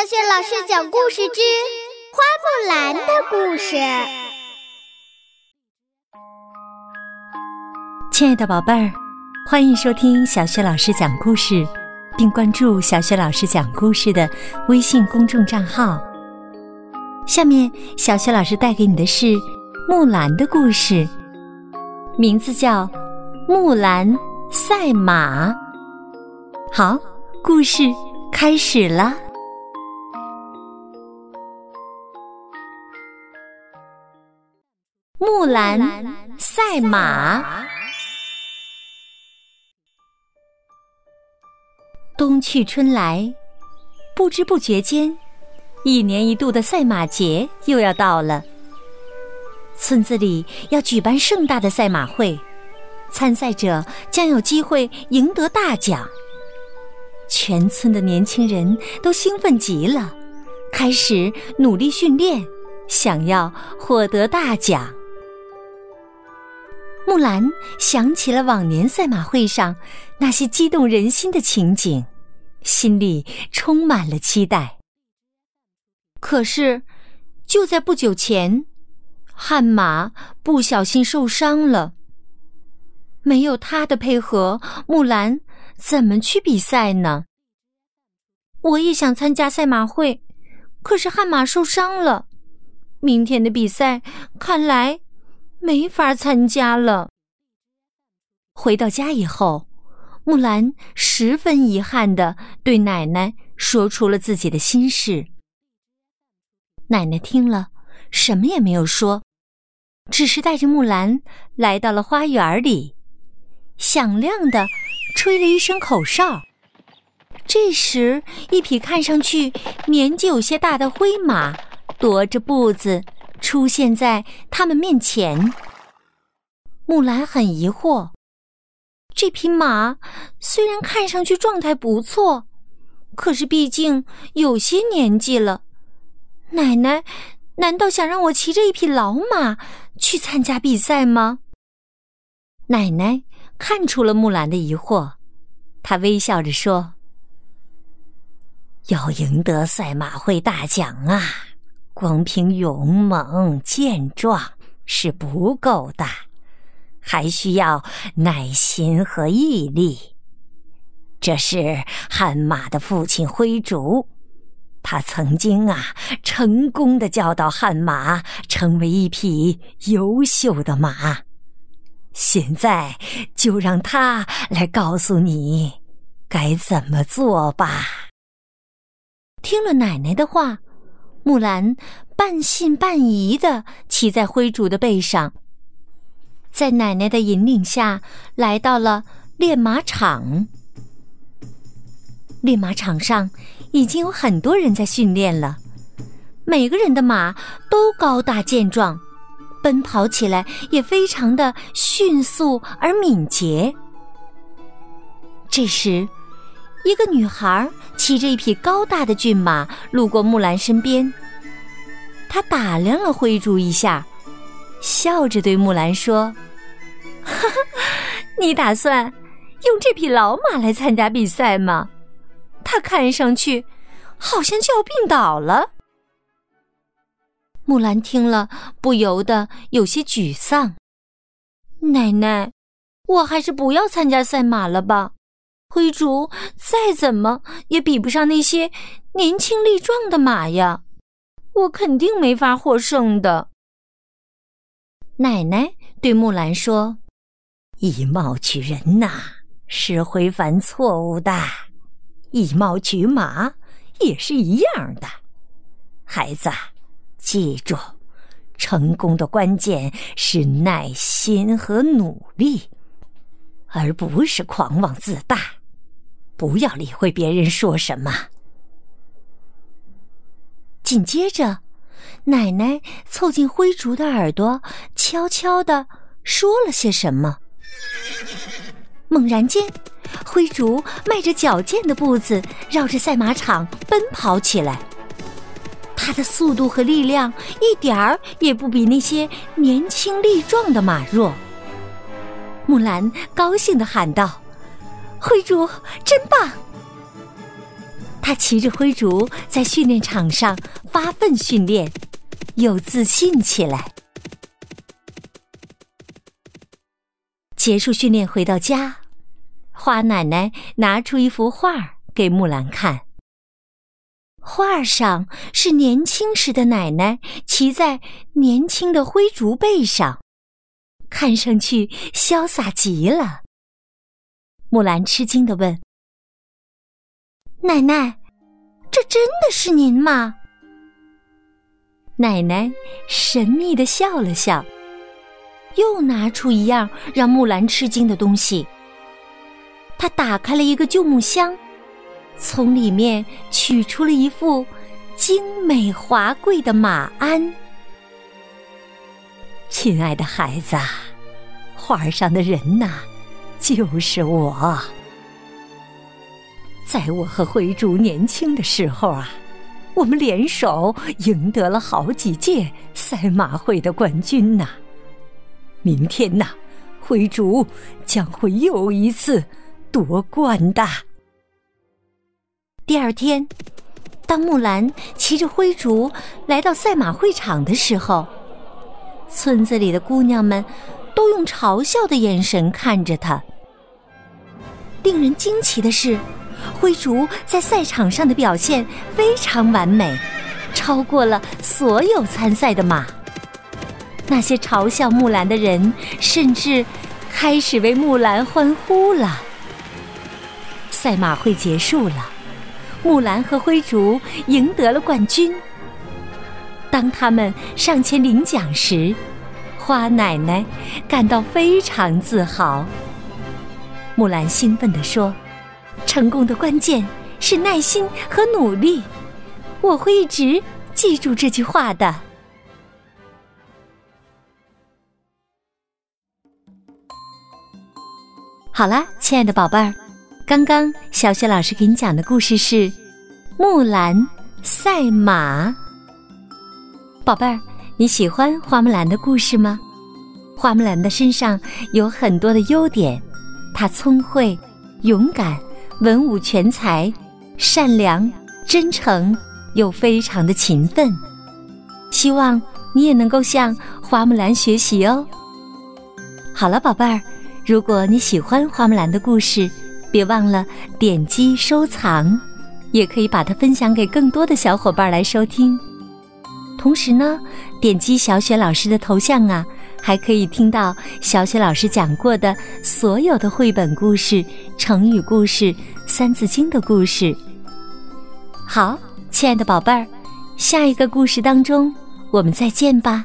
小雪老师讲故事之《花木兰的故事》。亲爱的宝贝儿，欢迎收听小雪老师讲故事，并关注小雪老师讲故事的微信公众账号。下面，小雪老师带给你的是木兰的故事，名字叫《木兰赛马》。好，故事开始了。木兰赛马。冬去春来，不知不觉间，一年一度的赛马节又要到了。村子里要举办盛大的赛马会，参赛者将有机会赢得大奖。全村的年轻人都兴奋极了，开始努力训练，想要获得大奖。木兰想起了往年赛马会上那些激动人心的情景，心里充满了期待。可是，就在不久前，悍马不小心受伤了。没有他的配合，木兰。怎么去比赛呢？我也想参加赛马会，可是悍马受伤了，明天的比赛看来没法参加了。回到家以后，木兰十分遗憾的对奶奶说出了自己的心事。奶奶听了，什么也没有说，只是带着木兰来到了花园里，响亮的。吹了一声口哨，这时，一匹看上去年纪有些大的灰马踱着步子出现在他们面前。木兰很疑惑，这匹马虽然看上去状态不错，可是毕竟有些年纪了。奶奶，难道想让我骑着一匹老马去参加比赛吗？奶奶。看出了木兰的疑惑，她微笑着说：“要赢得赛马会大奖啊，光凭勇猛健壮是不够的，还需要耐心和毅力。这是悍马的父亲灰竹，他曾经啊，成功的教导悍马成为一匹优秀的马。”现在就让他来告诉你该怎么做吧。听了奶奶的话，木兰半信半疑的骑在灰竹的背上，在奶奶的引领下来到了练马场。练马场上已经有很多人在训练了，每个人的马都高大健壮。奔跑起来也非常的迅速而敏捷。这时，一个女孩骑着一匹高大的骏马路过木兰身边，她打量了灰竹一下，笑着对木兰说：“哈哈，你打算用这匹老马来参加比赛吗？它看上去好像就要病倒了。”木兰听了，不由得有些沮丧。奶奶，我还是不要参加赛马了吧。灰竹再怎么也比不上那些年轻力壮的马呀，我肯定没法获胜的。奶奶对木兰说：“以貌取人呐，是会犯错误的；以貌取马也是一样的，孩子。”记住，成功的关键是耐心和努力，而不是狂妄自大。不要理会别人说什么。紧接着，奶奶凑近灰竹的耳朵，悄悄的说了些什么。猛然间，灰竹迈着矫健的步子，绕着赛马场奔跑起来。他的速度和力量一点儿也不比那些年轻力壮的马弱。木兰高兴的喊道：“灰竹真棒！”他骑着灰竹在训练场上发奋训练，又自信起来。结束训练回到家，花奶奶拿出一幅画给木兰看。画上是年轻时的奶奶骑在年轻的灰竹背上，看上去潇洒极了。木兰吃惊的问：“奶奶，这真的是您吗？”奶奶神秘的笑了笑，又拿出一样让木兰吃惊的东西。她打开了一个旧木箱。从里面取出了一副精美华贵的马鞍。亲爱的孩子，画上的人呐，就是我。在我和灰竹年轻的时候啊，我们联手赢得了好几届赛马会的冠军呐。明天呐，灰竹将会又一次夺冠的。第二天，当木兰骑着灰竹来到赛马会场的时候，村子里的姑娘们都用嘲笑的眼神看着她。令人惊奇的是，灰竹在赛场上的表现非常完美，超过了所有参赛的马。那些嘲笑木兰的人甚至开始为木兰欢呼了。赛马会结束了。木兰和灰竹赢得了冠军。当他们上前领奖时，花奶奶感到非常自豪。木兰兴奋地说：“成功的关键是耐心和努力，我会一直记住这句话的。”好了，亲爱的宝贝儿。刚刚小雪老师给你讲的故事是《木兰赛马》。宝贝儿，你喜欢花木兰的故事吗？花木兰的身上有很多的优点，她聪慧、勇敢、文武全才、善良、真诚，又非常的勤奋。希望你也能够向花木兰学习哦。好了，宝贝儿，如果你喜欢花木兰的故事，别忘了点击收藏，也可以把它分享给更多的小伙伴来收听。同时呢，点击小雪老师的头像啊，还可以听到小雪老师讲过的所有的绘本故事、成语故事、三字经的故事。好，亲爱的宝贝儿，下一个故事当中，我们再见吧。